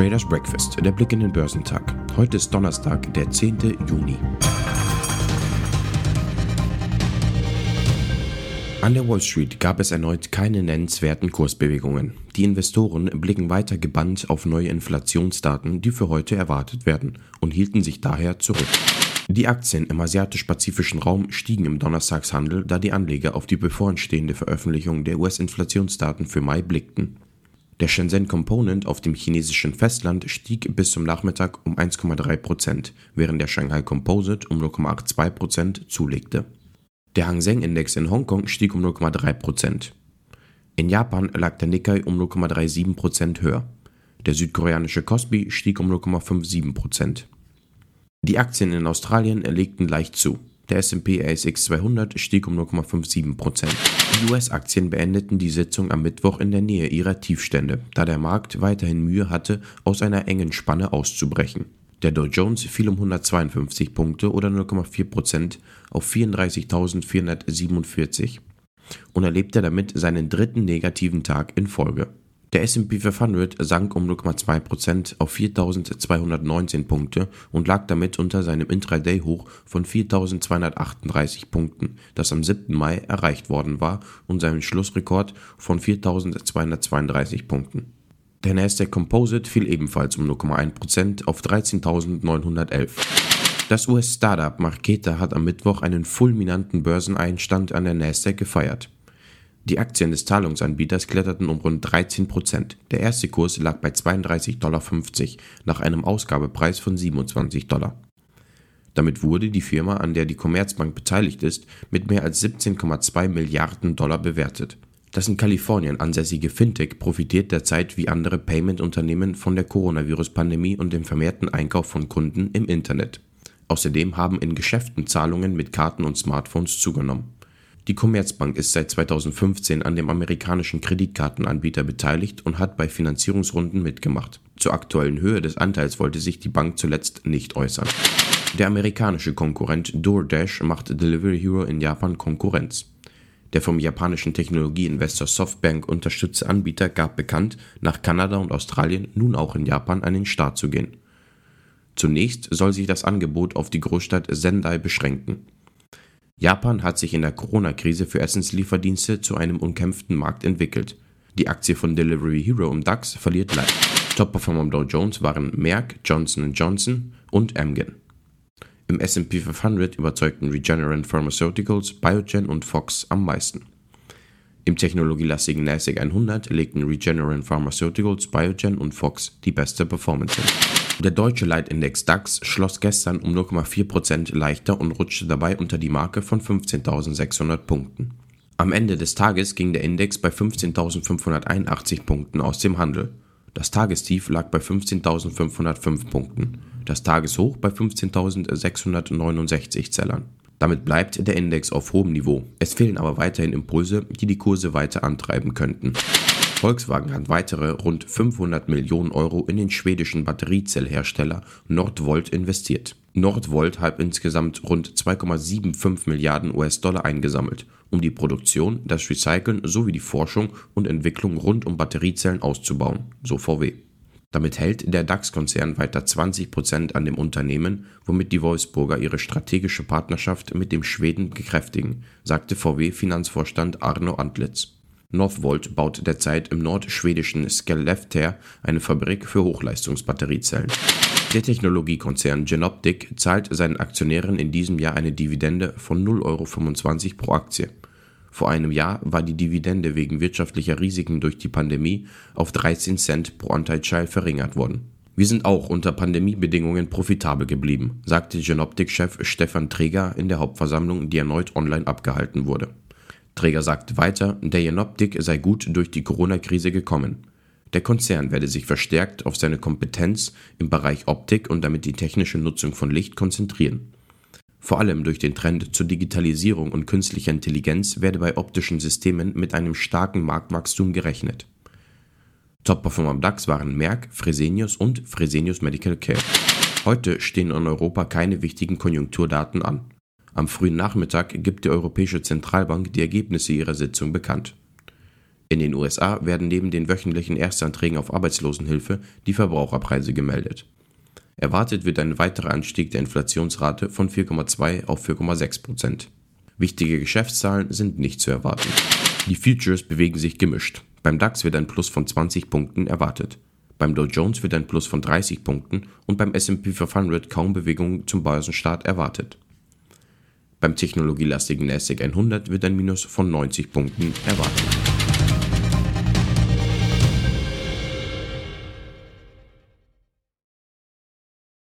Traders Breakfast, der Blick in den Börsentag. Heute ist Donnerstag, der 10. Juni. An der Wall Street gab es erneut keine nennenswerten Kursbewegungen. Die Investoren blicken weiter gebannt auf neue Inflationsdaten, die für heute erwartet werden, und hielten sich daher zurück. Die Aktien im asiatisch-pazifischen Raum stiegen im Donnerstagshandel, da die Anleger auf die bevorstehende Veröffentlichung der US-Inflationsdaten für Mai blickten. Der Shenzhen Component auf dem chinesischen Festland stieg bis zum Nachmittag um 1,3%, während der Shanghai Composite um 0,82% zulegte. Der Hang Seng Index in Hongkong stieg um 0,3%. In Japan lag der Nikkei um 0,37% höher. Der südkoreanische Kospi stieg um 0,57%. Die Aktien in Australien legten leicht zu. Der S&P ASX 200 stieg um 0,57%. Die US-Aktien beendeten die Sitzung am Mittwoch in der Nähe ihrer Tiefstände, da der Markt weiterhin Mühe hatte, aus einer engen Spanne auszubrechen. Der Dow Jones fiel um 152 Punkte oder 0,4% auf 34.447 und erlebte damit seinen dritten negativen Tag in Folge. Der S&P 500 sank um 0,2% auf 4.219 Punkte und lag damit unter seinem Intraday-Hoch von 4.238 Punkten, das am 7. Mai erreicht worden war, und seinem Schlussrekord von 4.232 Punkten. Der Nasdaq Composite fiel ebenfalls um 0,1% auf 13.911. Das US-Startup Marketa hat am Mittwoch einen fulminanten Börseneinstand an der Nasdaq gefeiert. Die Aktien des Zahlungsanbieters kletterten um rund 13 Prozent. Der erste Kurs lag bei 32,50 Dollar nach einem Ausgabepreis von 27 Dollar. Damit wurde die Firma, an der die Commerzbank beteiligt ist, mit mehr als 17,2 Milliarden Dollar bewertet. Das in Kalifornien ansässige Fintech profitiert derzeit wie andere Payment-Unternehmen von der Coronavirus-Pandemie und dem vermehrten Einkauf von Kunden im Internet. Außerdem haben in Geschäften Zahlungen mit Karten und Smartphones zugenommen. Die Commerzbank ist seit 2015 an dem amerikanischen Kreditkartenanbieter beteiligt und hat bei Finanzierungsrunden mitgemacht. Zur aktuellen Höhe des Anteils wollte sich die Bank zuletzt nicht äußern. Der amerikanische Konkurrent DoorDash macht Delivery Hero in Japan Konkurrenz. Der vom japanischen Technologieinvestor Softbank unterstützte Anbieter gab bekannt, nach Kanada und Australien nun auch in Japan an den Start zu gehen. Zunächst soll sich das Angebot auf die Großstadt Sendai beschränken. Japan hat sich in der Corona-Krise für Essenslieferdienste zu einem umkämpften Markt entwickelt. Die Aktie von Delivery Hero im DAX verliert leicht. Top-Performer am Dow Jones waren Merck, Johnson Johnson und Amgen. Im S&P 500 überzeugten Regeneron Pharmaceuticals, Biogen und Fox am meisten. Im technologielastigen NASDAQ 100 legten Regeneron Pharmaceuticals, Biogen und Fox die beste Performance hin. Der deutsche Leitindex DAX schloss gestern um 0,4% leichter und rutschte dabei unter die Marke von 15.600 Punkten. Am Ende des Tages ging der Index bei 15.581 Punkten aus dem Handel. Das Tagestief lag bei 15.505 Punkten, das Tageshoch bei 15.669 Zellern. Damit bleibt der Index auf hohem Niveau. Es fehlen aber weiterhin Impulse, die die Kurse weiter antreiben könnten. Volkswagen hat weitere rund 500 Millionen Euro in den schwedischen Batteriezellhersteller Nordvolt investiert. Nordvolt hat insgesamt rund 2,75 Milliarden US-Dollar eingesammelt, um die Produktion, das Recyceln sowie die Forschung und Entwicklung rund um Batteriezellen auszubauen, so VW. Damit hält der DAX-Konzern weiter 20 Prozent an dem Unternehmen, womit die Wolfsburger ihre strategische Partnerschaft mit dem Schweden bekräftigen, sagte VW-Finanzvorstand Arno Antlitz. Northvolt baut derzeit im nordschwedischen Skellefteå eine Fabrik für Hochleistungsbatteriezellen. Der Technologiekonzern Genoptic zahlt seinen Aktionären in diesem Jahr eine Dividende von 0,25 Euro pro Aktie. Vor einem Jahr war die Dividende wegen wirtschaftlicher Risiken durch die Pandemie auf 13 Cent pro Anteilsschein verringert worden. Wir sind auch unter Pandemiebedingungen profitabel geblieben, sagte Genoptic-Chef Stefan Träger in der Hauptversammlung, die erneut online abgehalten wurde. Träger sagte weiter, der Jenoptik sei gut durch die Corona-Krise gekommen. Der Konzern werde sich verstärkt auf seine Kompetenz im Bereich Optik und damit die technische Nutzung von Licht konzentrieren. Vor allem durch den Trend zur Digitalisierung und künstlicher Intelligenz werde bei optischen Systemen mit einem starken Marktwachstum gerechnet. Top-Performer am DAX waren Merck, Fresenius und Fresenius Medical Care. Heute stehen in Europa keine wichtigen Konjunkturdaten an. Am frühen Nachmittag gibt die Europäische Zentralbank die Ergebnisse ihrer Sitzung bekannt. In den USA werden neben den wöchentlichen Erstanträgen auf Arbeitslosenhilfe die Verbraucherpreise gemeldet. Erwartet wird ein weiterer Anstieg der Inflationsrate von 4,2 auf 4,6 Prozent. Wichtige Geschäftszahlen sind nicht zu erwarten. Die Futures bewegen sich gemischt. Beim DAX wird ein Plus von 20 Punkten erwartet. Beim Dow Jones wird ein Plus von 30 Punkten und beim S&P 500 kaum Bewegung zum Börsenstart erwartet. Beim technologielastigen NASDAQ 100 wird ein Minus von 90 Punkten erwartet.